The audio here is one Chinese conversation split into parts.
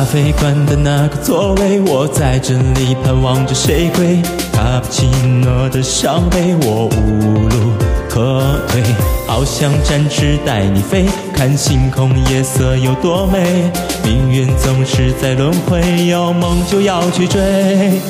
咖啡馆的那个座位，我在这里盼望着谁归。卡布奇诺的伤悲，我无路可退。好想展翅带你飞，看星空夜色有多美。命运总是在轮回，有梦就要去追。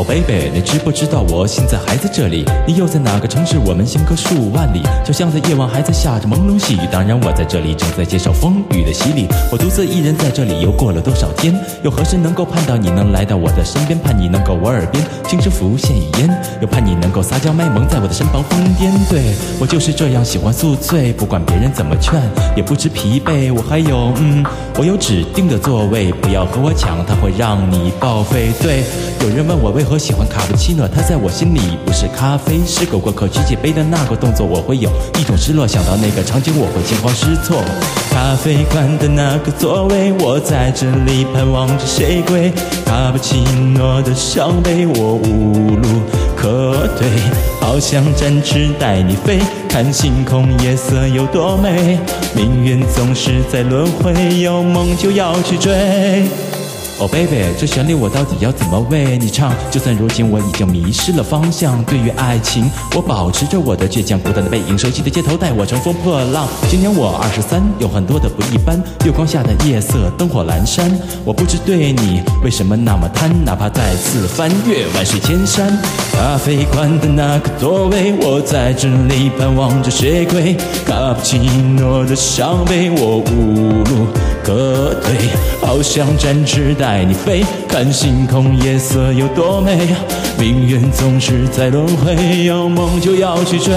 哦，baby，你知不知道我现在还在这里？你又在哪个城市？我们相隔数万里，就像在夜晚还在下着朦胧细雨。当然，我在这里正在接受风雨的洗礼。我独自一人在这里，又过了多少天？又何时能够盼到你能来到我的身边？盼你能够我耳边轻声浮现语言，又盼你能够撒娇卖萌在我的身旁疯癫。对我就是这样喜欢宿醉，不管别人怎么劝，也不知疲惫。我还有，嗯，我有指定的座位，不要和我抢，它会让你报废。对，有人问我为何喜欢卡布奇诺，它在我心里不是咖啡，是狗过口举起杯的那个动作，我会有一种失落。想到那个场景，我会惊慌失措。咖啡馆的那个座位，我在这里盼望着谁归。卡布奇诺的伤悲，我无路可退。好想展翅带你飞，看星空夜色有多美。命运总是在轮回，有梦就要去追。哦，baby，这旋律我到底要怎么为你唱？就算如今我已经迷失了方向，对于爱情，我保持着我的倔强，孤单的背影，熟悉的街头带我乘风破浪。今年我二十三，有很多的不一般。月光下的夜色，灯火阑珊，我不知对你为什么那么贪，哪怕再次翻越万水千山。咖啡馆的那个座位，我在这里盼望着谁归。卡布奇诺的伤悲，我无路可退，好想展翅带你飞，看星空夜色有多美。命运总是在轮回，有梦就要去追。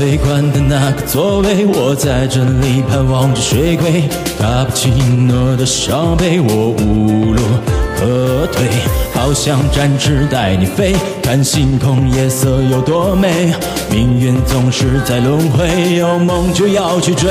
啡馆的那个座位，我在这里盼望着谁归。卡布奇诺的伤悲，我无路可退。好想展翅带你飞，看星空夜色有多美。命运总是在轮回，有梦就要去追。